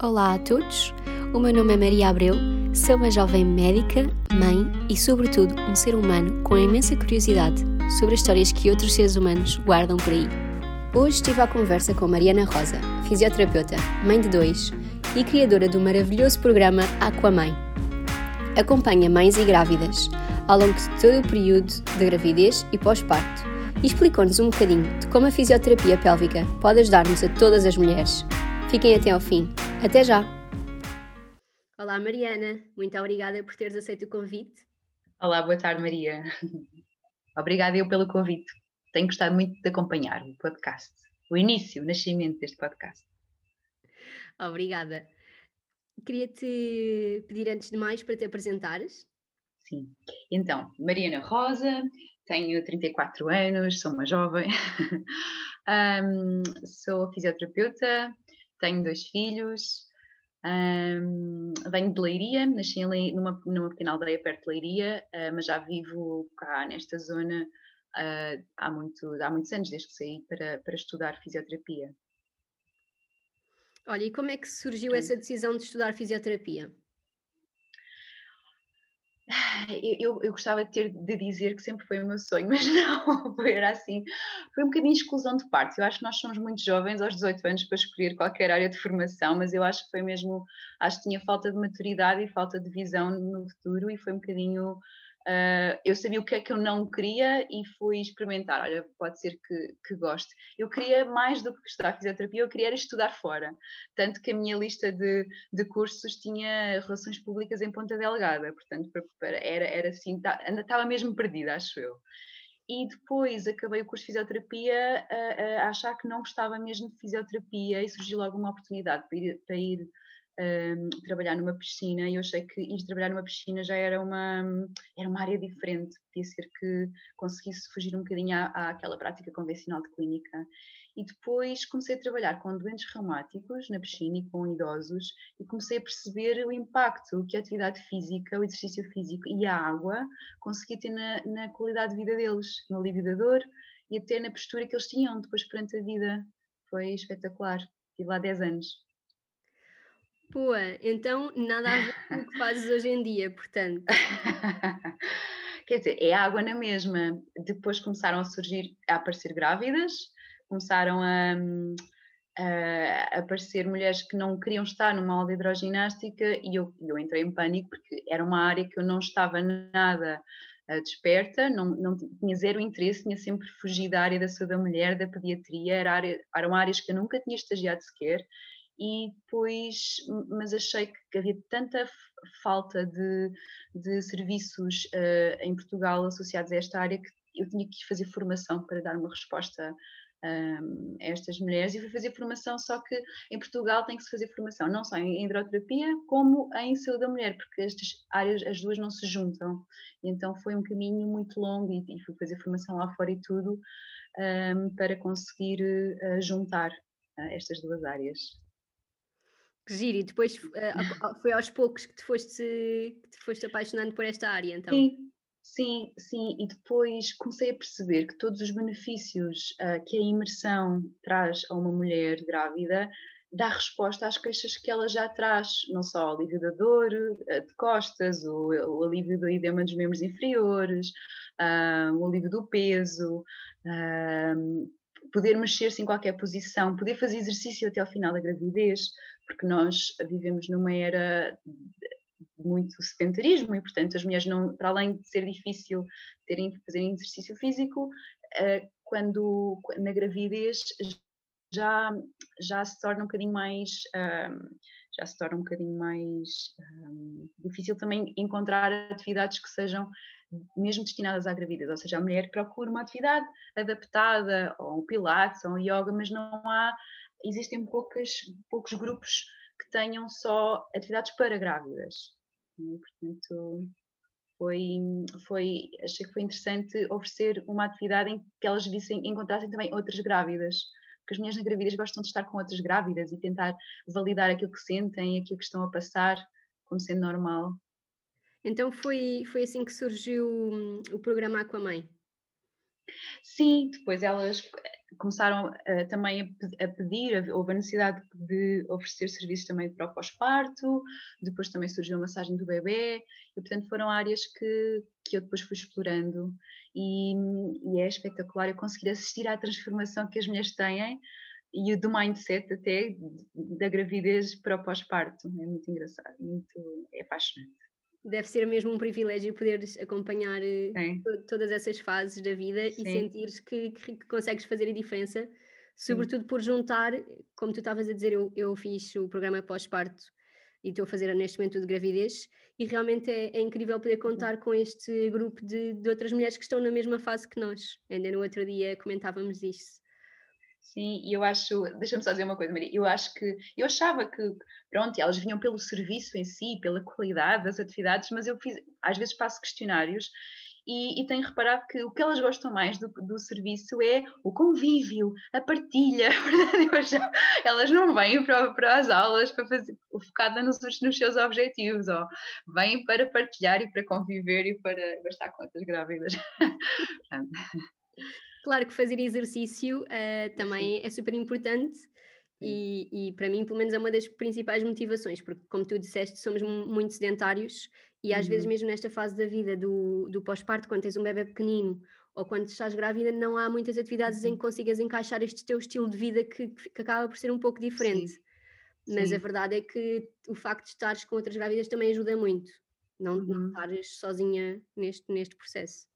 Olá a todos, o meu nome é Maria Abreu, sou uma jovem médica, mãe e, sobretudo, um ser humano com imensa curiosidade sobre as histórias que outros seres humanos guardam por aí. Hoje estive à conversa com Mariana Rosa, fisioterapeuta, mãe de dois e criadora do maravilhoso programa Aquamãe. Acompanha mães e grávidas ao longo de todo o período de gravidez e pós-parto e explicou-nos um bocadinho de como a fisioterapia pélvica pode ajudar-nos a todas as mulheres. Fiquem até ao fim até já! Olá, Mariana. Muito obrigada por teres aceito o convite. Olá, boa tarde, Maria. Obrigada eu pelo convite. Tenho gostado muito de acompanhar o podcast, o início, o nascimento deste podcast. Obrigada. Queria-te pedir antes de mais para te apresentares. Sim. Então, Mariana Rosa, tenho 34 anos, sou uma jovem, um, sou fisioterapeuta, tenho dois filhos, um, venho de Leiria, nasci em, numa, numa pequena aldeia perto de Leiria, uh, mas já vivo cá nesta zona uh, há, muito, há muitos anos, desde que saí para, para estudar fisioterapia. Olha, e como é que surgiu essa decisão de estudar fisioterapia? Eu, eu gostava de ter de dizer que sempre foi o meu sonho, mas não, era assim, foi um bocadinho exclusão de parte. Eu acho que nós somos muito jovens aos 18 anos para escolher qualquer área de formação, mas eu acho que foi mesmo, acho que tinha falta de maturidade e falta de visão no futuro e foi um bocadinho Uh, eu sabia o que é que eu não queria e fui experimentar. Olha, pode ser que, que goste. Eu queria mais do que estudar fisioterapia, eu queria estudar fora. Tanto que a minha lista de, de cursos tinha relações públicas em Ponta Delgada, portanto, era, era assim, ainda estava mesmo perdida, acho eu. E depois acabei o curso de fisioterapia a, a achar que não gostava mesmo de fisioterapia e surgiu logo uma oportunidade para ir, para ir um, trabalhar numa piscina e eu achei que ir trabalhar numa piscina já era uma, era uma área diferente, podia ser que conseguisse fugir um bocadinho à, àquela prática convencional de clínica. E depois comecei a trabalhar com doentes reumáticos na piscina e com idosos e comecei a perceber o impacto que a atividade física, o exercício físico e a água conseguia ter na, na qualidade de vida deles, no alívio da dor e até na postura que eles tinham depois perante a vida. Foi espetacular. Estive lá 10 anos. Pô, então nada a ver com o que fazes hoje em dia, portanto. Quer dizer, é água na mesma. Depois começaram a surgir, a aparecer grávidas, começaram a, a aparecer mulheres que não queriam estar numa aula de hidroginástica e eu, eu entrei em pânico porque era uma área que eu não estava nada uh, desperta, não, não tinha zero interesse, tinha sempre fugido da área da saúde da mulher, da pediatria, era área, eram áreas que eu nunca tinha estagiado sequer e depois, mas achei que havia tanta falta de, de serviços uh, em Portugal associados a esta área que eu tinha que fazer formação para dar uma resposta um, a estas mulheres e fui fazer formação, só que em Portugal tem que se fazer formação não só em hidroterapia como em saúde da mulher, porque estas áreas, as duas não se juntam. E então foi um caminho muito longo e, e fui fazer formação lá fora e tudo um, para conseguir uh, juntar uh, estas duas áreas. Que giro, e depois uh, foi aos poucos que te, foste, que te foste apaixonando por esta área, então? Sim, sim, sim, e depois comecei a perceber que todos os benefícios uh, que a imersão traz a uma mulher grávida dá resposta às queixas que ela já traz, não só o alívio da dor uh, de costas, o, o, alívio do edema dos membros inferiores, o alívio do peso, poder mexer-se em qualquer posição, poder fazer exercício até ao final da gravidez, porque nós vivemos numa era muito sedentarismo e, portanto, as mulheres, não, para além de ser difícil terem que fazer exercício físico, eh, quando na gravidez já, já se torna um bocadinho mais. já se torna um bocadinho mais difícil também encontrar atividades que sejam mesmo destinadas à gravidez, ou seja, a mulher procura uma atividade adaptada, ou um pilates, ou um yoga, mas não há, existem poucas, poucos grupos que tenham só atividades para grávidas. Portanto, foi, foi, achei que foi interessante oferecer uma atividade em que elas vissem, encontrassem também outras grávidas, porque as mulheres na gravidez gostam de estar com outras grávidas e tentar validar aquilo que sentem, aquilo que estão a passar, como sendo normal. Então foi, foi assim que surgiu hum, o programa Aquamãe? Sim, depois elas, começaram uh, também a, a, pedir, houve a necessidade de oferecer serviços também para o pós-parto, depois também surgiu a massagem do bebê, e portanto foram áreas que, que eu depois fui explorando e, e é espetacular eu conseguir assistir à transformação que as mulheres têm e do mindset até da gravidez para o pós-parto. É muito engraçado, muito, é apaixonante. Deve ser mesmo um privilégio poderes acompanhar eh, todas essas fases da vida Sim. e sentires que, que, que, consegues fazer a diferença, sobretudo Sim. por juntar, como tu estavas a dizer, eu, eu fiz o programa pós-parto e estou a fazer neste momento de gravidez e realmente é, é incrível poder contar com este grupo de, de, outras mulheres que estão na mesma fase que nós. Ainda no outro dia comentávamos isso. Sim, e eu acho, deixa-me só dizer uma coisa, Maria, eu acho que, eu achava que, pronto, elas vinham pelo serviço em si, pela qualidade das atividades, mas eu fiz, às vezes passo questionários e, e, tenho reparado que o que elas gostam mais do, do serviço é o convívio, a partilha. Verdade? elas não vêm para, para as aulas para fazer focada nos, nos seus objetivos, ó. vêm para partilhar e para conviver e para gastar contas grávidas. claro que fazer exercício uh, também é super importante. E, e, para mim, pelo menos, é uma das principais motivações, porque, como tu disseste, somos muito sedentários e às uhum. vezes, mesmo nesta fase da vida do, do pós-parto, quando tens um bebê pequenino ou quando estás grávida, não há muitas atividades uhum. em que consigas encaixar este teu estilo de vida que, que acaba por ser um pouco diferente. Sim. Mas Sim. a verdade é que o facto de estares com outras grávidas também ajuda muito, não, uhum. não estares sozinha neste, neste processo.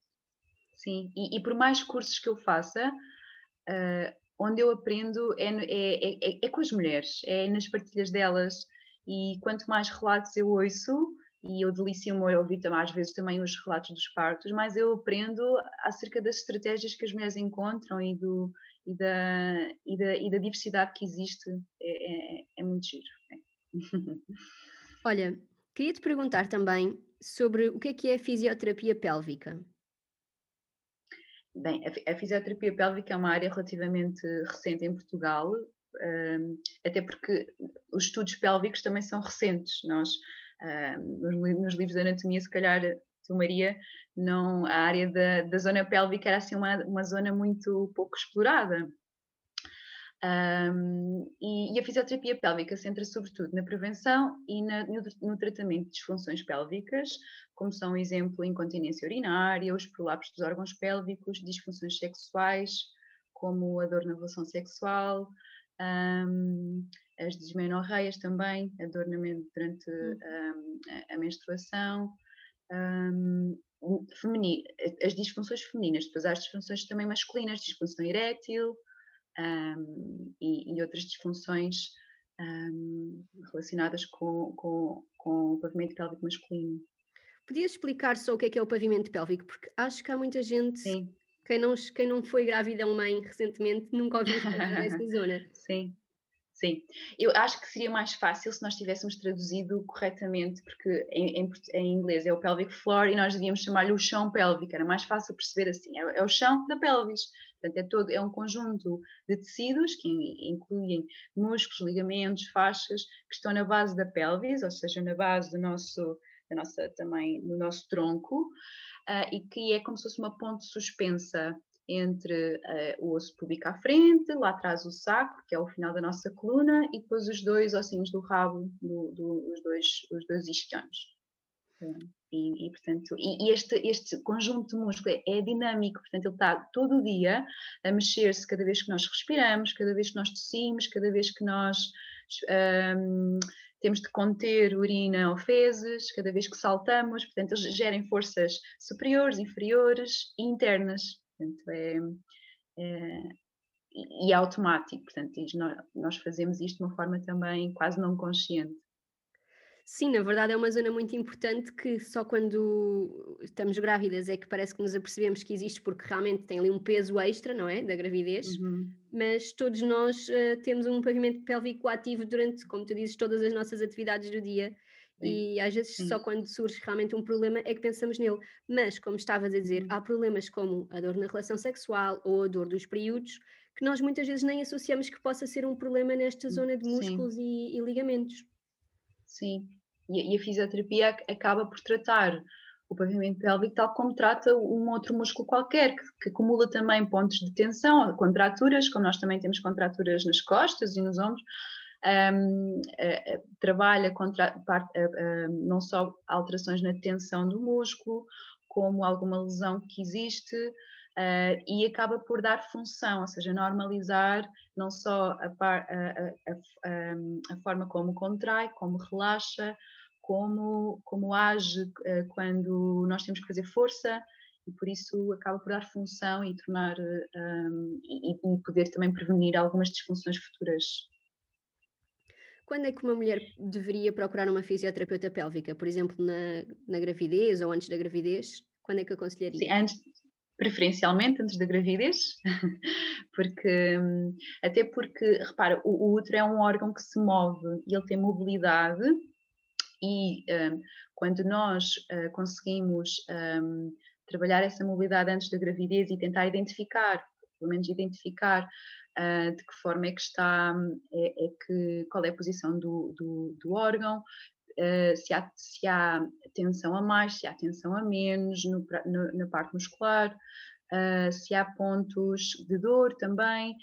Sim, e, e por mais cursos que eu faça, uh, onde eu aprendo é, é, é, é, com as mulheres, é nas partilhas delas, e quanto mais relatos eu ouço, e eu delicio-me ouvir às vezes também os relatos dos partos, mas eu aprendo acerca das estratégias que as mulheres encontram e, do, e, da, e, da, e da diversidade que existe. É, é, é muito giro. É. Olha, queria te perguntar também sobre o que é que é a fisioterapia pélvica. Bem, a, fisioterapia pélvica é uma área relativamente recente em Portugal, um, até porque os estudos pélvicos também são recentes. Nós nos, nos, livros de anatomia, se calhar, tu Maria, não, a área da, da zona pélvica era assim uma, uma zona muito pouco explorada. Um, e, e, a fisioterapia pélvica centra sobretudo na prevenção e na, no, no, tratamento de disfunções pélvicas, como são, exemplo, incontinência urinária, os prolapsos dos órgãos pélvicos, disfunções sexuais, como a dor na relação sexual, um, as dismenorreias também, a dor durante um, a, a, menstruação, as disfunções femininas, depois há as disfunções também masculinas, disfunção erétil um, e, e, outras disfunções um, relacionadas com, com, com, o pavimento pélvico masculino. Podias explicar só o que é que é o pavimento pélvico? Porque acho que há muita gente, Sim. Quem, não, quem não foi grávida ou mãe recentemente, nunca ouviu falar dessa zona. Sim. Sim, eu acho que seria mais fácil se nós tivéssemos traduzido corretamente, porque em, em, em inglês é o pelvic floor e nós devíamos chamar-lhe o chão pélvico, era mais fácil perceber assim, é, é, o chão da pelvis. Portanto, é, todo, é um conjunto de tecidos que incluem músculos, ligamentos, faixas, que estão na base da pelvis, ou seja, na base do nosso, da nossa, também no nosso tronco, uh, e que é como se fosse uma ponte suspensa entre uh, o osso púbico à frente, lá atrás o sacro, que é o final da nossa coluna, e depois os dois ossinhos do rabo, do, do, os, dois, os dois isquiões. E, e, portanto, e, e, este, este conjunto de músculo é, é, dinâmico, portanto, ele está todo o dia a mexer-se cada vez que nós respiramos, cada vez que nós tossimos, cada vez que nós um, temos de conter urina ou fezes, cada vez que saltamos, portanto, eles gerem forças superiores, inferiores e internas. Portanto, é, é e é automático, portanto, nós fazemos isto de uma forma também quase não consciente. Sim, na verdade é uma zona muito importante que só quando estamos grávidas é que parece que nos apercebemos que existe, porque realmente tem ali um peso extra, não é? Da gravidez, uhum. mas todos nós uh, temos um pavimento pélvico ativo durante, como tu dizes, todas as nossas atividades do dia e às vezes Sim. só quando surge realmente um problema é que pensamos nele. Mas, como estavas a dizer, há problemas como a dor na relação sexual ou a dor dos períodos que nós muitas vezes nem associamos que possa ser um problema nesta zona de músculos e, e, ligamentos. Sim, e, e, a fisioterapia acaba por tratar o pavimento pélvico, tal como trata um outro músculo qualquer, que, que, acumula também pontos de tensão, contraturas, como nós também temos contraturas nas costas e nos ombros, um, uh, trabalha contra, uh, não só alterações na tensão do músculo, como alguma lesão que existe, e acaba por dar função, ou seja, normalizar não só a, par, a, a, a forma como contrai, como relaxa, como, como age quando nós temos que fazer força, e por isso acaba por dar função e tornar um, e, e, poder também prevenir algumas disfunções futuras quando é que uma mulher deveria procurar uma fisioterapeuta pélvica? Por exemplo, na, na gravidez ou antes da gravidez? Quando é que aconselharia? Sim, antes, preferencialmente antes da gravidez, porque até porque, repara, o, o útero é um órgão que se move e ele tem mobilidade e um, quando nós uh, conseguimos um, trabalhar essa mobilidade antes da gravidez e tentar identificar, pelo menos identificar uh, de que forma é que está, é, é, que, qual é a posição do, do, do órgão, uh, se, há, se há tensão a mais, se há tensão a menos no, no, na parte muscular, uh, se há pontos de dor também,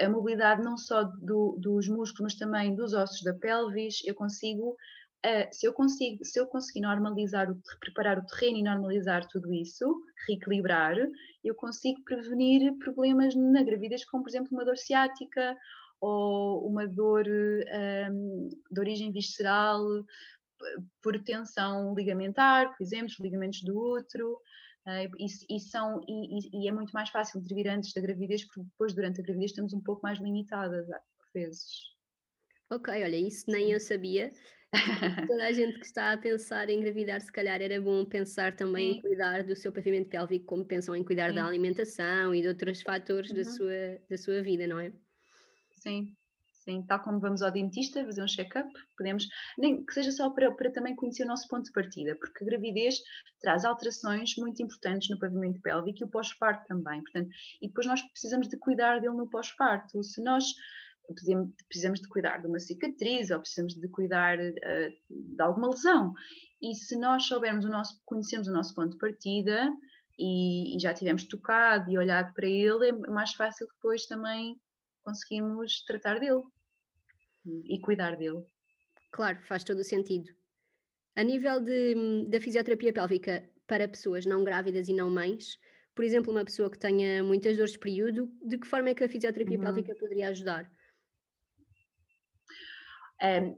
a mobilidade não só do, dos músculos, mas também dos ossos da pelvis, eu consigo Uh, se eu consigo, se eu conseguir normalizar, o, preparar o terreno e normalizar tudo isso, reequilibrar, eu consigo prevenir problemas na gravidez, como por exemplo uma dor ciática ou uma dor um, de origem visceral por tensão ligamentar, por exemplo, os ligamentos do útero. Uh, e, e, são, e, e, é muito mais fácil de vir antes da gravidez, porque depois, durante a gravidez, estamos um pouco mais limitadas, por vezes. Ok, olha, isso nem eu sabia. Toda a gente que está a pensar em engravidar, se calhar era bom pensar também Sim. em cuidar do seu pavimento pélvico, como pensam em cuidar Sim. da alimentação e de outros fatores uhum. da, sua, da sua vida, não é? Sim, Sim, tal como vamos ao dentista fazer um check-up, podemos, nem que seja só para, para também conhecer o nosso ponto de partida, porque a gravidez traz alterações muito importantes no pavimento pélvico e o pós-parto também, portanto, e depois nós precisamos de cuidar dele no pós-parto. Se nós precisamos de cuidar de uma cicatriz ou precisamos de cuidar uh, de alguma lesão. E se nós soubermos o nosso, conhecemos o nosso ponto de partida e, e, já tivermos tocado e olhado para ele, é mais fácil depois também conseguimos tratar dele e cuidar dele. Claro, faz todo o sentido. A nível de, da fisioterapia pélvica para pessoas não grávidas e não mães, por exemplo, uma pessoa que tenha muitas dores de período, de que forma é que a fisioterapia uhum. pélvica poderia ajudar? Um,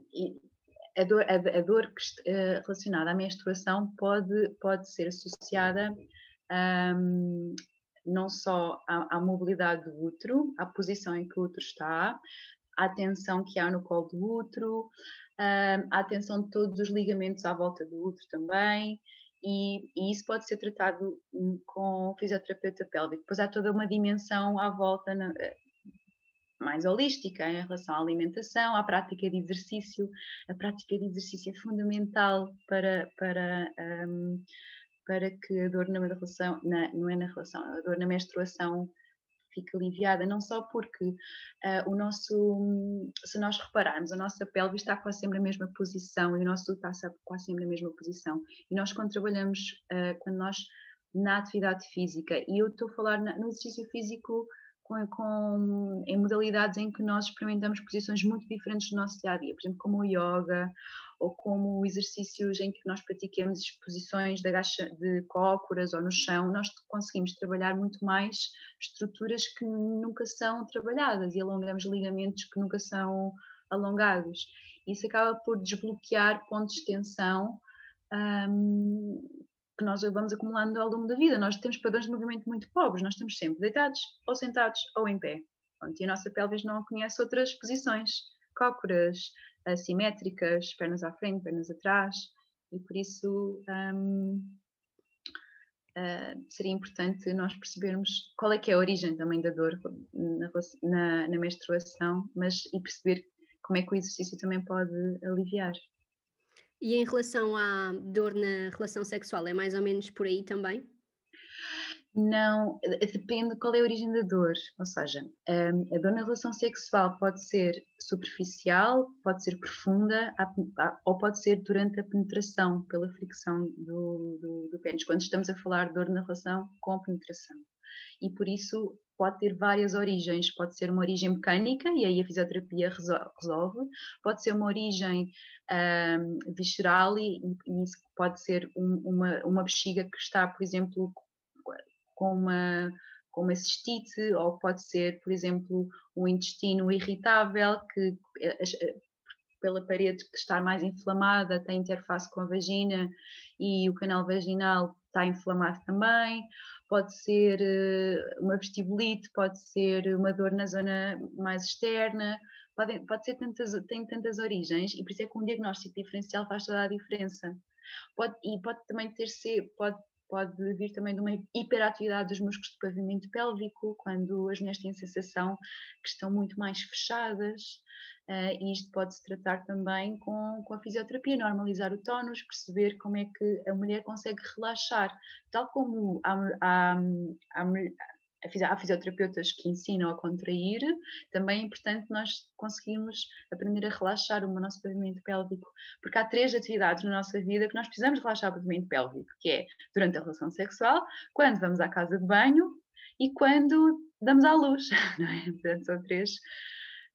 a dor, a, a dor uh, relacionada à menstruação pode, pode ser associada um, não só à, mobilidade do útero, à posição em que o útero está, à tensão que há no colo do útero, um, à tensão de todos os ligamentos à volta do útero também, e, e, isso pode ser tratado hum, com fisioterapeuta pélvico. Depois há toda uma dimensão à volta na, mais holística em relação à alimentação, à prática de exercício. A prática de exercício é fundamental para, para, um, para que a dor na relação, na, não é na relação, a dor na menstruação fique aliviada, não só porque uh, o nosso, se nós repararmos, a nossa pele está quase sempre na mesma posição e o nosso está quase sempre na mesma posição. E nós quando trabalhamos, uh, quando nós na atividade física, e eu estou a falar na, no exercício físico com, com, em modalidades em que nós experimentamos posições muito diferentes do nosso dia a dia, por exemplo, como o yoga ou como exercícios em que nós praticamos posições de, agacha, de cócoras ou no chão, nós conseguimos trabalhar muito mais estruturas que nunca são trabalhadas e alongamos ligamentos que nunca são alongados. Isso acaba por desbloquear pontos de tensão um, que nós vamos acumulando ao longo da vida. Nós temos padrões de movimento muito pobres, nós estamos sempre deitados, ou sentados, ou em pé. Pronto, e a nossa pelvis não conhece outras posições, cócoras, assimétricas, pernas à frente, pernas atrás, e por isso uh, seria importante nós percebermos qual é que é a origem também da dor na, na, na menstruação, mas e perceber como é que o exercício também pode aliviar. E em relação à dor na relação sexual, é mais ou menos por aí também? Não, eh, depende qual é a origem da dor. Ou seja, hum, a dor na relação sexual pode ser superficial, pode ser profunda ou pode ser durante a penetração, pela fricção do, do, do pênis, quando estamos a falar de dor na relação com penetração. E por isso pode ter várias origens. Pode ser uma origem mecânica, e aí a fisioterapia resolve, pode ser uma origem um, visceral, e, e, isso pode ser um, uma, uma bexiga que está, por exemplo, com uma, com uma cistite, ou pode ser, por exemplo, um intestino irritável, que eh, eh, pela parede que está mais inflamada tem interface com a vagina e o canal vaginal está inflamado também. Pode ser eh, uma vestibulite, pode ser uma dor na zona mais externa, pode, pode ser tantas, tem tantas origens e por isso é que um diagnóstico diferencial faz toda a diferença. Pode, e pode também ter pode pode vir também de uma hiperatividade dos músculos do pavimento pélvico, quando as mulheres têm a sensação que estão muito mais fechadas, uh, e isto pode-se tratar também com, com a fisioterapia, normalizar o tónus, perceber como é que a mulher consegue relaxar, tal como há, há, há, há fisioterapeutas que ensinam a contrair, também é importante nós conseguirmos aprender a relaxar o nosso pavimento pélvico, porque há três atividades na nossa vida que nós precisamos relaxar o pavimento pélvico, que é durante a relação sexual, quando vamos à casa de banho e quando damos à luz, não é? Portanto, são três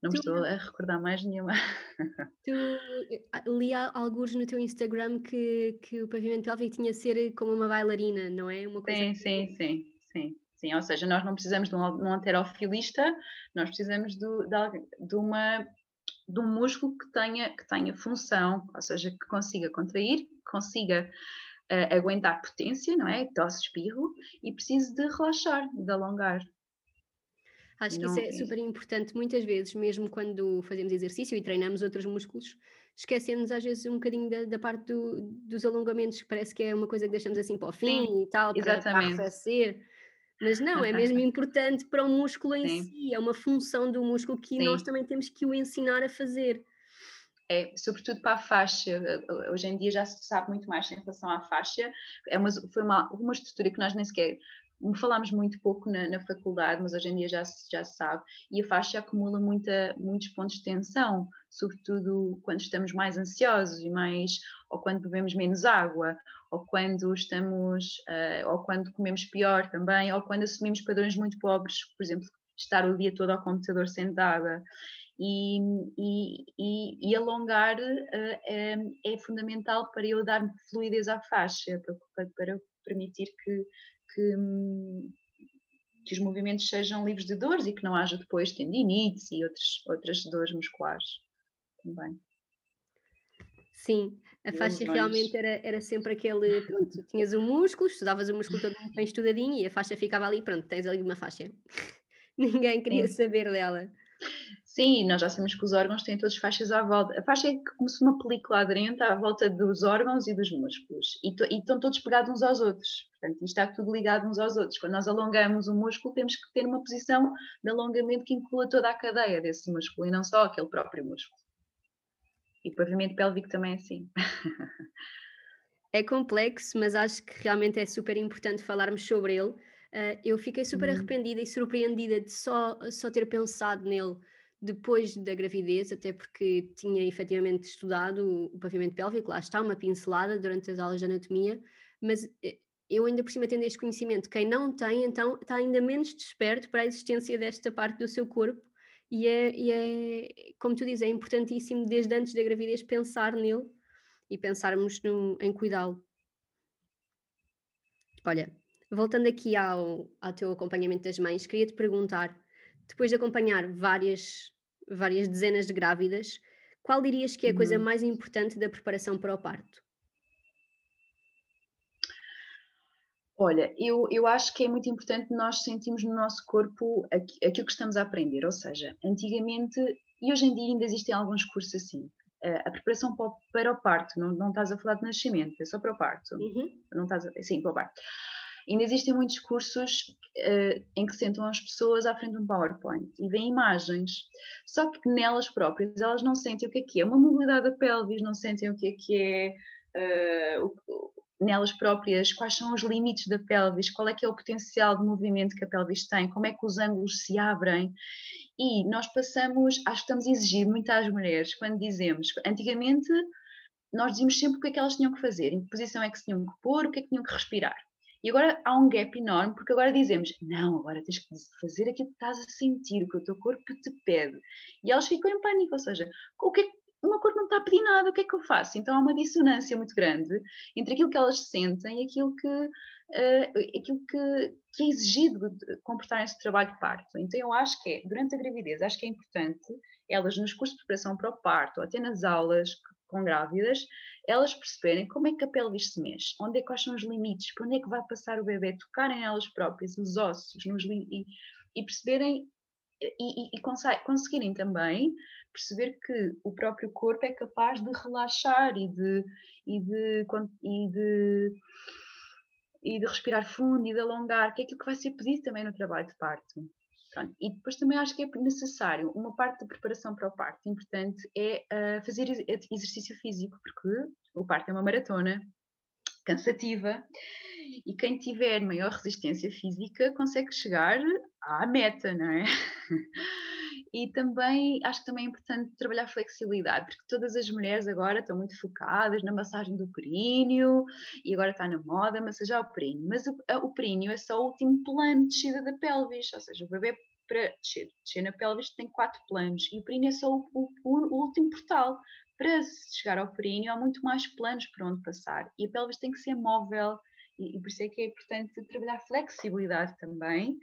não me estou a recordar mais nenhuma. Tu eh, li alguns no teu Instagram que, que o pavimento pélvico tinha de ser como uma bailarina, não é? Uma coisa sim, sim, sim, sim. Sim, ou seja, nós não precisamos de um, um anterofilista, nós precisamos de, de, de, uma, de um músculo que tenha, que tenha função, ou seja, que consiga contrair, que consiga uh, aguentar potência, não é? Tosse, espirro, e precise de relaxar, de alongar. Acho que não, isso é super importante, muitas vezes, mesmo quando fazemos exercício e treinamos outros músculos, esquecemos às vezes um bocadinho da, da parte do, dos alongamentos, que parece que é uma coisa que deixamos assim para o fim Sim, e tal, para, para arrefecer. Mas não, é mesmo importante para o músculo em Sim. si, é uma função do músculo que Sim. nós também temos que o ensinar a fazer. É, sobretudo para a faixa, hoje em dia já se sabe muito mais em relação à faixa, é uma, foi uma, uma estrutura que nós nem sequer falámos muito pouco na, na, faculdade, mas hoje em dia já se, sabe, e a faixa acumula muita, muitos pontos de tensão, sobretudo quando estamos mais ansiosos e mais, ou quando bebemos menos água, ou quando estamos, uh, ou quando comemos pior também, ou quando assumimos padrões muito pobres, por exemplo, estar o dia todo ao computador sentada. E, e, e, e alongar uh, é, é, fundamental para eu dar fluidez à faixa, para, para permitir que, que, que, os movimentos sejam livres de dores e que não haja depois tendinites e outros, outras dores musculares também. Sim, a faixa realmente era, era sempre aquele, pronto, tinhas o músculo, estudavas o músculo todo bem estudadinho e a faixa ficava ali, pronto, tens ali uma faixa. Ninguém queria Sim. saber dela. Sim, nós já sabemos que os órgãos têm todas faixas à volta. A faixa é como se uma película aderente à volta dos órgãos e dos músculos. E, e, estão todos pegados uns aos outros. Portanto, isto está tudo ligado uns aos outros. Quando nós alongamos o músculo, temos que ter uma posição de alongamento que inclua toda a cadeia desse músculo e não só aquele próprio músculo. E o pavimento pélvico também é assim. É complexo, mas acho que realmente é super importante falarmos sobre ele. Uh, eu fiquei super uhum. arrependida e surpreendida de só, só ter pensado nele depois da gravidez, até porque tinha efetivamente estudado o pavimento pélvico, lá está, uma pincelada durante as aulas de anatomia, mas eh, eu ainda por cima tendo este conhecimento, quem não tem, então está ainda menos desperto para a existência desta parte do seu corpo e é, e é como tu dizes, é importantíssimo desde antes da gravidez pensar nele e pensarmos no, em cuidá-lo. Olha, voltando aqui ao, ao teu acompanhamento das mães, queria te perguntar depois de acompanhar várias, várias dezenas de grávidas, qual dirias que é a coisa uhum. mais importante da preparação para o parto? Olha, eu, eu acho que é muito importante nós sentirmos no nosso corpo aquilo que estamos a aprender, ou seja, antigamente, e hoje em dia ainda existem alguns cursos assim, a preparação para o, para o parto, não, não estás a falar de nascimento, é só para o parto, uhum. não estás a, sim, para o parto. Ainda existem muitos cursos uh, em que sentam as pessoas à frente de um PowerPoint e veem imagens, só que nelas próprias elas não sentem o que é que é uma mobilidade da pelvis, não sentem o que é que é uh, o, nelas próprias quais são os limites da pelvis, qual é que é o potencial de movimento que a pelvis tem, como é que os ângulos se abrem. E nós passamos, acho que estamos a exigir muito às mulheres quando dizemos, antigamente nós dizíamos sempre o que é que elas tinham que fazer, em que posição é que se tinham que pôr, o que é que tinham que respirar. E agora há um gap enorme, porque agora dizemos, não, agora tens que fazer aquilo que estás a sentir, o que o teu corpo te pede. E elas ficam em pânico, ou seja, o que é o meu corpo não está a pedir nada, o que é que eu faço? Então há uma dissonância muito grande entre aquilo que elas sentem e aquilo que, uh, aquilo que, que, é exigido de comportar esse trabalho de parto. Então eu acho que é, durante a gravidez, acho que é importante elas nos cursos de preparação para o parto, ou até nas aulas com grávidas, elas perceberem como é que a pelvis se mexe, onde é, quais são os limites, para onde é que vai passar o bebê, tocarem elas próprias, os ossos, nos, e, e perceberem e, e, e conseguirem também perceber que o próprio corpo é capaz de relaxar e de, e de, e de, e de respirar fundo e de alongar, que é aquilo que vai ser pedido também no trabalho de parto. Pronto. E depois também acho que é necessário, uma parte da preparação para o parto importante é uh, fazer exercício físico, porque o parto é uma maratona cansativa e quem tiver maior resistência física consegue chegar à meta, não é? E também acho que também é importante trabalhar flexibilidade, porque todas as mulheres agora estão muito focadas na massagem do períneo e agora está na moda massajar o períneo. Mas o, o períneo é só o último plano de descida da pelvis, ou seja, o bebê para descer, descer na pelvis tem quatro planos e o períneo é só o, o, o último portal. Para chegar ao períneo há muito mais planos por onde passar e a pelvis tem que ser móvel e, e por isso é que é importante trabalhar flexibilidade também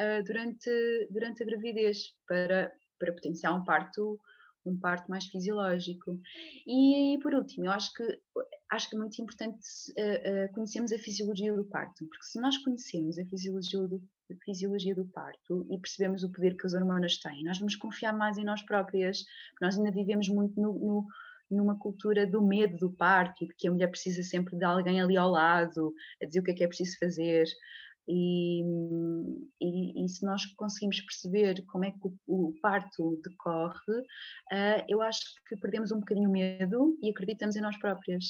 uh, durante, durante a gravidez para, para potenciar um parto um parto mais fisiológico. E, e por último, eu acho que acho que é muito importante uh, uh, conhecermos a fisiologia do parto, porque se nós conhecermos a fisiologia do, a fisiologia do parto e percebemos o poder que as hormonas têm, nós vamos confiar mais em nós próprias, nós ainda vivemos muito no, no numa cultura do medo do parto de que a mulher precisa sempre de alguém ali ao lado a dizer o que é que é preciso fazer. E, e, e, se nós conseguimos perceber como é que o, o parto decorre, uh, eu acho que perdemos um bocadinho o medo e acreditamos em nós próprias.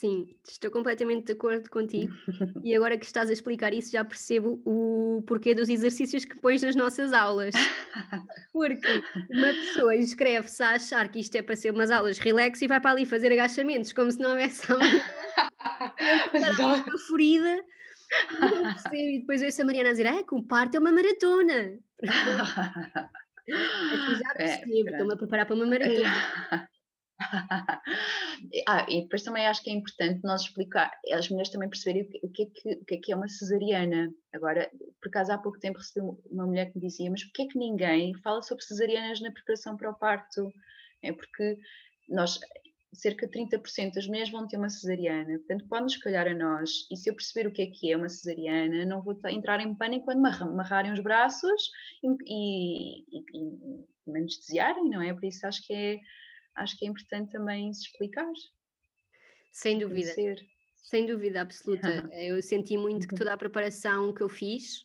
Sim, estou completamente de acordo contigo. e agora que estás a explicar isso, já percebo o porquê dos exercícios que pões nas nossas aulas. Porque uma pessoa inscreve-se a achar que isto é para ser umas aulas relax e vai para ali fazer agachamentos, como se não houvesse uma ferida e depois eu ouço a Mariana dizer: ah, que o parto é uma maratona. Aqui já é, percebo, é, estou-me a preparar para uma maratona. ah, e depois também acho que é importante nós explicar, as mulheres também perceberem o que, é que, o que é que é uma cesariana. Agora, por acaso há pouco tempo recebi uma mulher que me dizia, mas porquê é que ninguém fala sobre cesarianas na preparação para o parto? É porque nós, cerca de 30% das mulheres vão ter uma cesariana, portanto pode-nos calhar a nós, e se eu perceber o que é que é uma cesariana, não vou entrar em pânico quando amarrarem os braços e, e, e, e anestesiarem, não é? Por isso acho que é, acho que é importante também se explicar. Sem dúvida. Conhecer. Sem dúvida absoluta. Eu senti muito que uhum. toda a preparação que eu fiz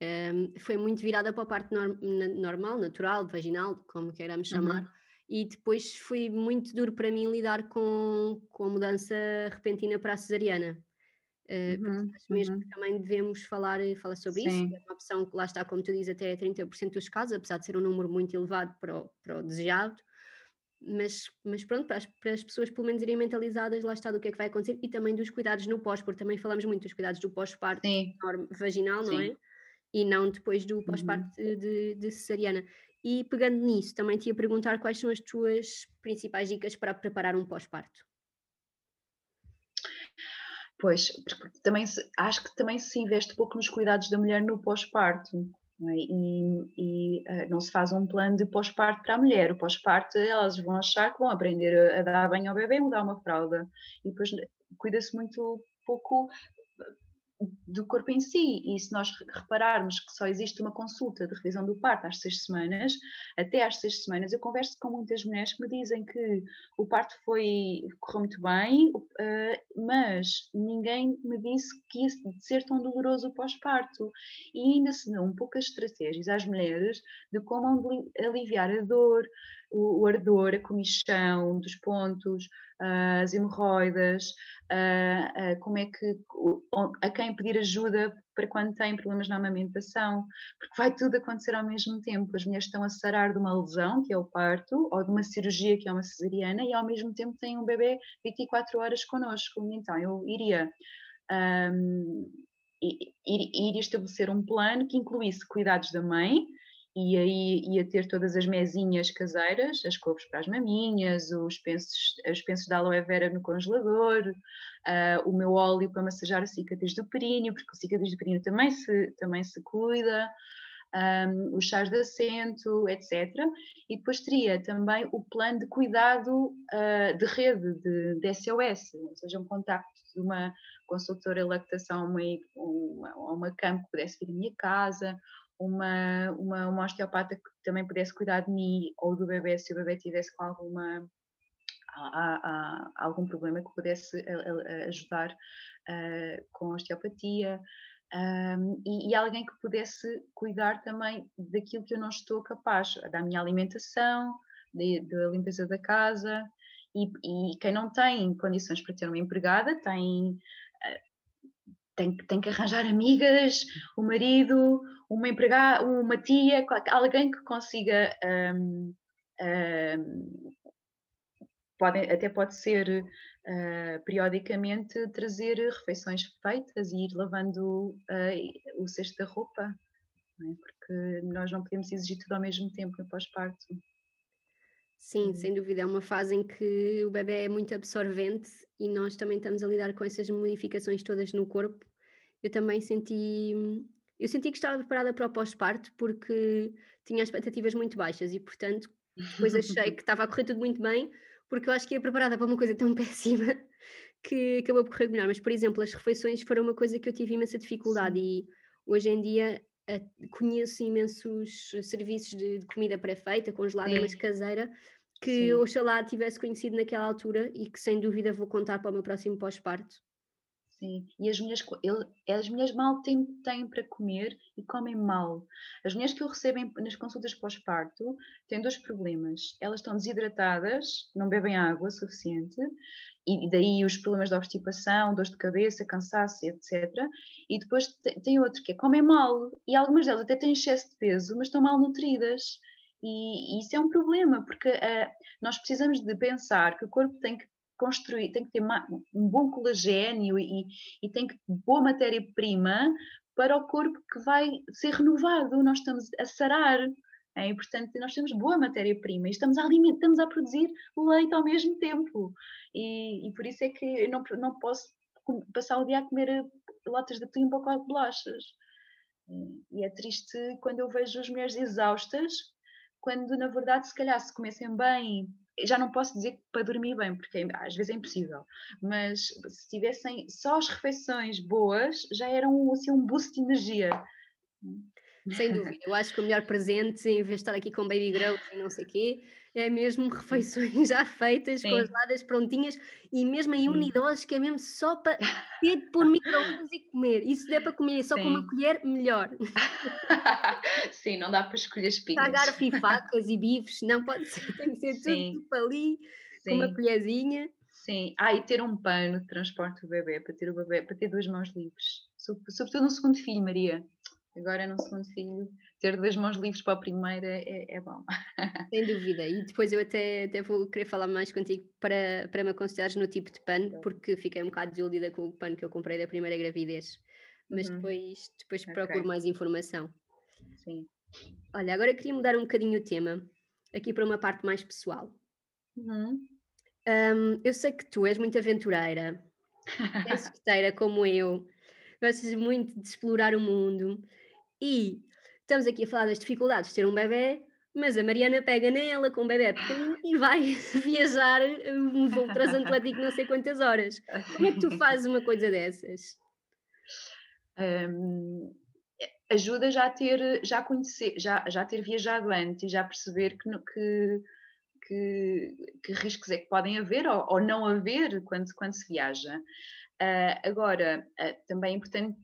um, ehm, foi muito virada para a parte norm normal, natural, vaginal, como queiramos chamar. Uhum e depois foi muito duro para mim lidar com, com a mudança repentina para a cesariana. Uh, uhum, acho mesmo uhum. que também devemos falar, falar sobre Sim. isso. É uma opção que lá está, como tu dizes, até 30% dos casos, apesar de ser um número muito elevado para o, para o desejado. Mas, mas pronto, para as, para as pessoas pelo menos irem mentalizadas, lá está do que é que vai acontecer e também dos cuidados no pós, porque também falamos muito dos cuidados do pós-parto vaginal, não Sim. é? E não depois do pós-parto uhum. de, de cesariana. E pegando nisso, também te ia perguntar quais são as tuas principais dicas para preparar um pós-parto. Pois, também se, acho que também se investe pouco nos cuidados da mulher no pós-parto. É? E, e uh, não se faz um plano de pós-parto para a mulher. O pós-parto, elas vão achar que vão aprender a, dar banho ao bebê e mudar uma fralda. E depois cuida-se muito pouco do corpo em si. E se nós repararmos que só existe uma consulta de revisão do parto às seis semanas, até às seis semanas, eu converso com muitas mulheres que me dizem que o parto foi, correu muito bem, uh, mas ninguém me disse que ia ser tão doloroso o pós-parto. E ainda se dão poucas estratégias às mulheres de como aliviar a dor, o, o ardor, a comichão dos pontos, as hemorroidas, como é que, a quem pedir ajuda para quando têm problemas na amamentação, porque vai tudo acontecer ao mesmo tempo. As mulheres estão a sarar de uma lesão, que é o parto, ou de uma cirurgia, que é uma cesariana, e ao mesmo tempo têm um bebê 24 horas connosco. Então, eu iria. Um, iria estabelecer um plano que incluísse cuidados da mãe, e aí ia ter todas as mesinhas caseiras, as couves para as maminhas, os pensos, os pensos de aloe vera no congelador, uh, o meu óleo para massajar a cicatriz do períneo, porque a cicatriz do períneo também se, também se cuida, um, os chás de assento, etc. E depois teria também o plano de cuidado uh, de rede, de, de, SOS, ou seja, um contacto de uma consultora de lactação, uma, uma, uma campo que pudesse vir à minha casa, uma, uma, uma osteopata que também pudesse cuidar de mim ou do bebê se o bebê tivesse com alguma há, há algum problema que pudesse ajudar uh, com osteopatia um, e, e, alguém que pudesse cuidar também daquilo que eu não estou capaz, da minha alimentação, da limpeza da casa e, e, quem não tem condições para ter uma empregada tem tem, tem que arranjar amigas, o marido, uma empregada, uma tia, alguém que consiga. Um, um, pode, até pode ser uh, periodicamente trazer refeições feitas e ir lavando uh, o cesto da roupa, é? porque nós não podemos exigir tudo ao mesmo tempo no pós-parto. Sim, uhum. sem dúvida, é uma fase em que o bebê é muito absorvente e nós também estamos a lidar com essas modificações todas no corpo. Eu também senti, eu senti que estava preparada para o pós-parto porque tinha expectativas muito baixas e, portanto, depois achei que estava a correr tudo muito bem, porque eu acho que ia preparada para uma coisa tão péssima que acabou por correr melhor. Mas, por exemplo, as refeições foram uma coisa que eu tive imensa dificuldade e hoje em dia conheço imensos serviços de, de comida pré-feita, congelada, Sim. mas caseira, que Sim. oxalá tivesse conhecido naquela altura e que sem dúvida vou contar para o meu próximo pós-parto. Sim, e as mulheres, ele, as mulheres mal têm, têm para comer e comem mal. As mulheres que eu recebo nas consultas pós-parto têm dois problemas. Elas estão desidratadas, não bebem água suficiente, e daí os problemas de obstipação, dores de cabeça, cansaço, etc. E depois tem outro que é comem mal, e algumas delas até têm excesso de peso, mas estão mal nutridas. E, e isso é um problema, porque uh, nós precisamos de pensar que o corpo tem que construir, tem que ter um bom colagênio e, e tem que boa matéria-prima para o corpo que vai ser renovado. Nós estamos a sarar. É, e, portanto, nós temos boa matéria-prima e estamos a, alimentar, estamos a produzir leite ao mesmo tempo. E, e por isso é que eu não, não posso passar o dia a comer latas de atum e pacote de bolachas. E é triste quando eu vejo as mulheres exaustas, quando na verdade, se calhar, se comessem bem já não posso dizer para dormir bem, porque é, às vezes é impossível, mas se tivessem só as refeições boas, já eram assim, um boost de energia. Sem dúvida, eu acho que o melhor presente, em vez de estar aqui com baby grow e não sei o quê, é mesmo refeições já feitas, Sim. congeladas, prontinhas, e mesmo em unidoses que é mesmo só para ter de pôr micro-ondas e comer. E se der para comer só Sim. com uma colher, melhor. Sim, não dá para escolher espinhas. Pagar fifacas e bifes, não pode ser, tem que ser Sim. tudo ali, Sim. com uma colherzinha. Sim, ah, e ter um pano de transporte do bebê, para ter o bebê, para ter duas mãos livres. Sobretudo no segundo filho, Maria. Agora no segundo filho, ter duas mãos livres para a primeira é, é bom. Sem dúvida, e depois eu até, até vou querer falar mais contigo para, para me aconselhares no tipo de pano, porque fiquei um bocado desiludida com o pano que eu comprei da primeira gravidez. Mas uhum. depois, depois okay. procuro mais informação. Sim. Olha, agora queria mudar um bocadinho o tema, aqui para uma parte mais pessoal. Uhum. Um, eu sei que tu és muito aventureira, és solteira como eu, gostas muito de explorar o mundo e estamos aqui a falar das dificuldades de ter um bebê, mas a Mariana pega nela com um bebê pequenino e vai viajar um voo transatlântico não sei quantas horas. Como é que tu fazes uma coisa dessas? Um, ajuda já a ter, já conhecer, já, já ter viajado antes e já perceber que, que, que, que riscos é que podem haver ou, ou, não haver quando, quando se viaja. Uh, agora, uh, também é importante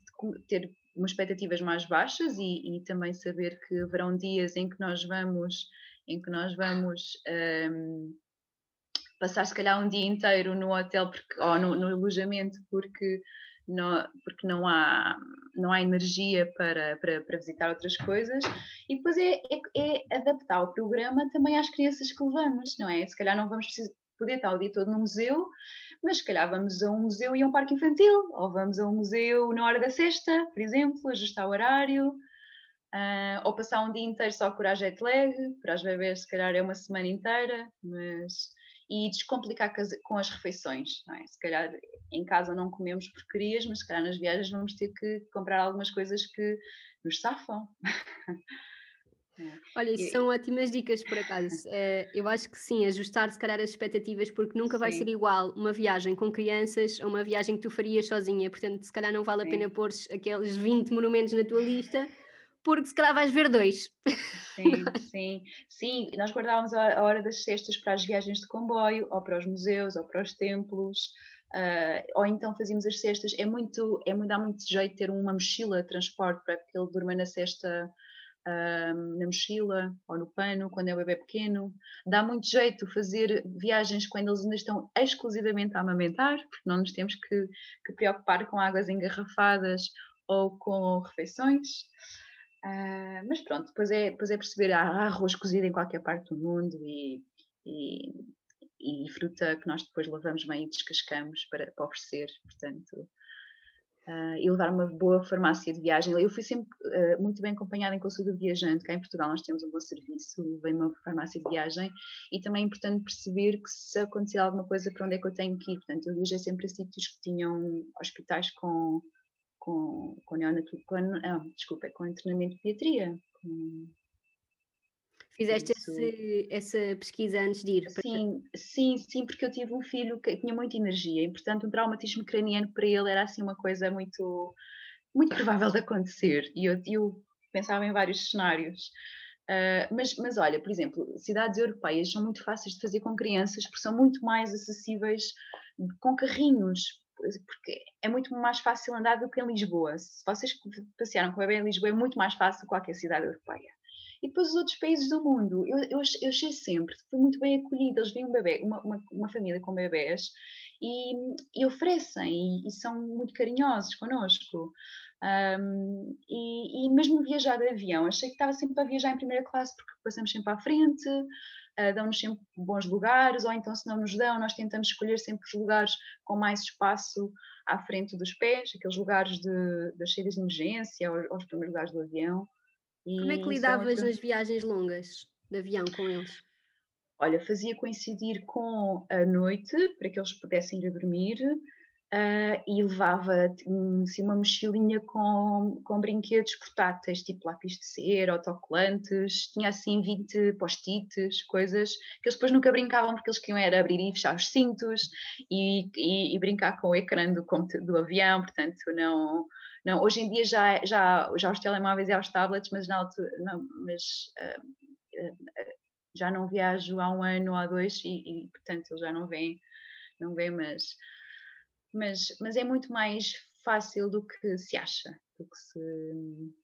ter umas expectativas mais baixas e, e, também saber que haverão dias em que nós vamos em que nós vamos um, passar se calhar um dia inteiro no hotel porque, ou no, no alojamento porque não, porque não há, não há energia para, para, para visitar outras coisas, e depois é, é, é, adaptar o programa também às crianças que levamos, não é? Se calhar não vamos poder estar o dia todo no museu, mas se calhar vamos a um museu e a um parque infantil, ou vamos a um museu na hora da sexta, por exemplo, ajustar o horário, uh, ou passar um dia inteiro só a jet lag, para as bebês se calhar é uma semana inteira, mas e descomplicar com as refeições. É? Se calhar em casa não comemos porcarias, mas se calhar nas viagens vamos ter que comprar algumas coisas que nos safam. É. Olha, isso são ótimas dicas por acaso. Eh, eu acho que sim, ajustar se calhar as expectativas, porque nunca sim. vai ser igual uma viagem com crianças a uma viagem que tu farias sozinha. Portanto, se calhar não vale sim. a pena pôr aqueles 20 monumentos na tua lista, porque se calhar vais ver dois. Sim, sim, sim. Nós guardávamos a hora das cestas para as viagens de comboio, ou para os museus, ou para os templos. Uh, ou então fazíamos as cestas. É muito, é muito, dá muito jeito ter uma mochila de transporte para que ele durma na cesta na mochila ou no pano quando é o bebê pequeno. Dá muito jeito fazer viagens quando eles ainda estão exclusivamente a amamentar, porque não nos temos que, que preocupar com águas engarrafadas ou com refeições. Uh, mas pronto, depois é, depois é perceber, há arroz cozido em qualquer parte do mundo e, e, e fruta que nós depois lavamos bem e descascamos para, para oferecer, portanto, uh, e levar uma boa farmácia de viagem. Eu fui sempre uh, muito bem acompanhada em consulta viajante, cá em Portugal nós temos um bom serviço, levei uma farmácia de viagem e também é importante perceber que se acontecer alguma coisa para onde é que eu tenho que ir, portanto, eu viajei sempre a sítios que tinham hospitais com com, com, neonato, com ah, desculpa, com treinamento de pediatria. Com, Fizeste esse, essa pesquisa antes de ir? Sim, sim, sim, porque eu tive um filho que tinha muita energia e, portanto, um traumatismo craniano para ele era assim uma coisa muito, muito provável de acontecer. E eu, eu pensava em vários cenários. Uh, mas, mas olha, por exemplo, cidades europeias são muito fáceis de fazer com crianças porque são muito mais acessíveis com carrinhos porque é muito mais fácil andar do que em Lisboa. Se vocês passearam com o bebê em Lisboa, é muito mais fácil que qualquer cidade europeia. E depois os outros países do mundo, eu, eu, eu achei sempre, fui muito bem acolhida. Eles vêm um bebê, uma, uma, uma família com bebés e, e oferecem e, e, são muito carinhosos connosco. Um, e, e, mesmo viajar de avião, achei que estava sempre a viajar em primeira classe porque passamos sempre à frente, uh, dão-nos sempre bons lugares, ou então, se não nos dão, nós tentamos escolher sempre os lugares com mais espaço à frente dos pés, aqueles lugares de, das saídas de emergência, ou, ou os primeiros lugares do avião. E Como é que lidavas nas viagens longas de avião com eles? Olha, fazia coincidir com a noite para que eles pudessem ir dormir, Uh, e levava assim, uma mochilinha com, com brinquedos portáteis, tipo lápis de cera, autocolantes, tinha assim 20 post-its, coisas que eles depois nunca brincavam porque eles queriam era abrir e fechar os cintos e, e, e brincar com o ecrã do, do avião, portanto não, não, hoje em dia já, já, já os telemóveis e os tablets, mas, na altura, não, mas uh, uh, já não viajo há um ano ou há dois e, e portanto eles já não vêm, não vêm, mas mas, mas é muito mais fácil do que se acha, do que se.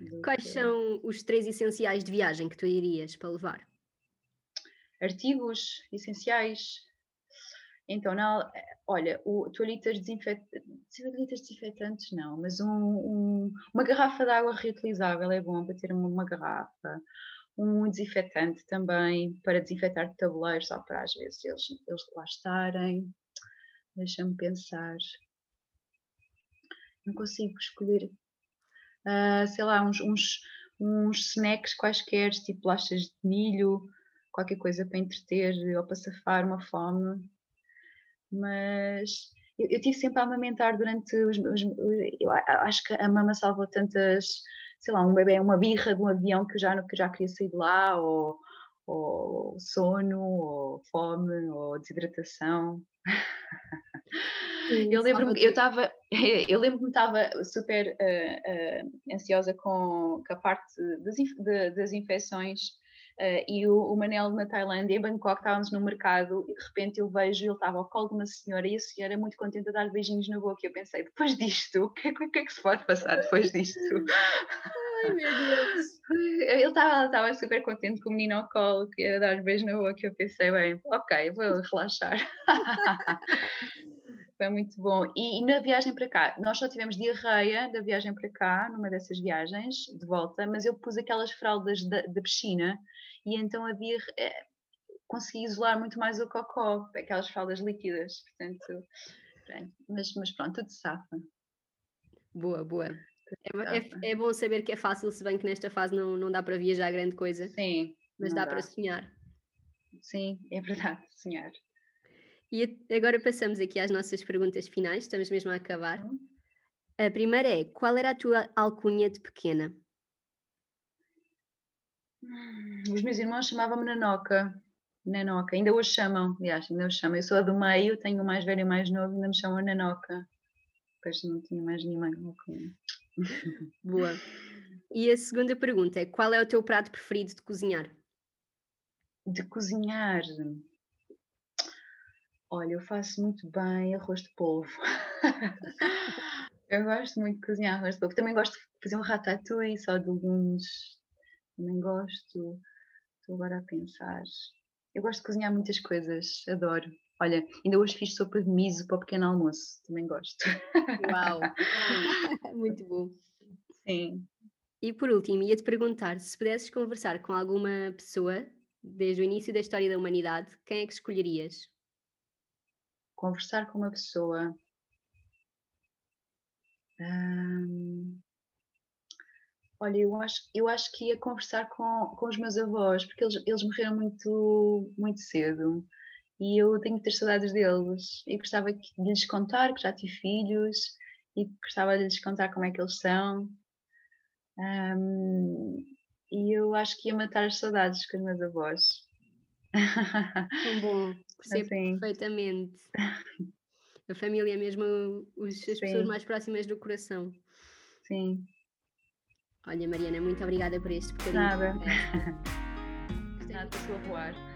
Do Quais que... são os três essenciais de viagem que tu irias para levar? Artigos essenciais. Então, não, olha, o, toalhitas desinfetantes, desinfetantes não, mas um, um, uma garrafa de água reutilizável é bom para ter uma, garrafa um desinfetante também para desinfetar tabuleiros, só para às vezes eles, eles lá estarem. Deixa-me pensar. Não consigo escolher, uh, sei lá, uns, uns, uns snacks quaisquer, tipo bolachas de milho, qualquer coisa para entreter ou para safar uma fome. Mas eu, eu tive sempre a amamentar durante os, os, eu acho que a mama salvou tantas, sei lá, um bebê, uma birra de um avião que já, que já queria sair de lá, ou, ou sono, ou fome, ou desidratação. eu lembro-me, eu estava, eu lembro-me estava super uh, uh, ansiosa com, com, a parte das, das infecções uh, e o, o, Manel na Tailândia, em Bangkok, estávamos no mercado e de repente eu vejo, ele estava ao colo de uma senhora e a senhora muito contente a dar beijinhos na boca e eu pensei, depois disto, o que, é que, é que se pode passar depois disto? Ai, meu Deus. Ele estava super contente com o menino ao colo, que ia dar os beijos na boca. Eu pensei, bem, ok, vou relaxar. Foi muito bom. E, e, na viagem para cá, nós só tivemos diarreia da viagem para cá, numa dessas viagens, de volta, mas eu pus aquelas fraldas da, da piscina e então havia. É, consegui isolar muito mais o cocó, aquelas fraldas líquidas, portanto. Mas, mas pronto, tudo safa. Boa, boa. É, é, é, bom saber que é fácil, se bem que nesta fase não, não dá para viajar grande coisa. Sim. Mas dá, dá, para sonhar. Sim, é verdade, sonhar. E agora passamos aqui às nossas perguntas finais, estamos mesmo a acabar. Uhum. A primeira é: qual era a tua alcunha de pequena? Hum, os meus irmãos chamavam-me Nanoca. Nanoca, ainda hoje chamam, aliás, ainda hoje chamam. Eu sou a do meio, tenho o mais velho e o mais novo, ainda me chamam Nanoca. Depois não tinha mais nenhuma alcunha. Boa. E a segunda pergunta é: qual é o teu prato preferido de cozinhar? De cozinhar. Olha, eu faço muito bem arroz de polvo. eu gosto muito de cozinhar arroz de polvo. Também gosto de fazer um ratatouille só de legumes. Também gosto. Estou agora a pensar. Eu gosto de cozinhar muitas coisas, adoro. Olha, ainda hoje fiz sopa de miso para o pequeno almoço, também gosto. Uau! muito bom. Sim. E por último, ia-te perguntar se pudesses conversar com alguma pessoa desde o início da história da humanidade, quem é que escolherias? Conversar com uma pessoa. Hum, olha, eu acho, eu acho que ia conversar com, com os meus avós, porque eles, eles morreram muito, muito cedo e eu tenho muitas saudades deles. E gostava de lhes contar que já tive filhos e gostava de lhes contar como é que eles são. Um, e eu acho que ia matar as saudades com os meus avós. Bom. Percebo assim. perfeitamente. A família é mesmo os, as Sim. pessoas mais próximas do coração. Sim. Olha, Mariana, muito obrigada por este bocadinho. Nada. Nada, estou a voar.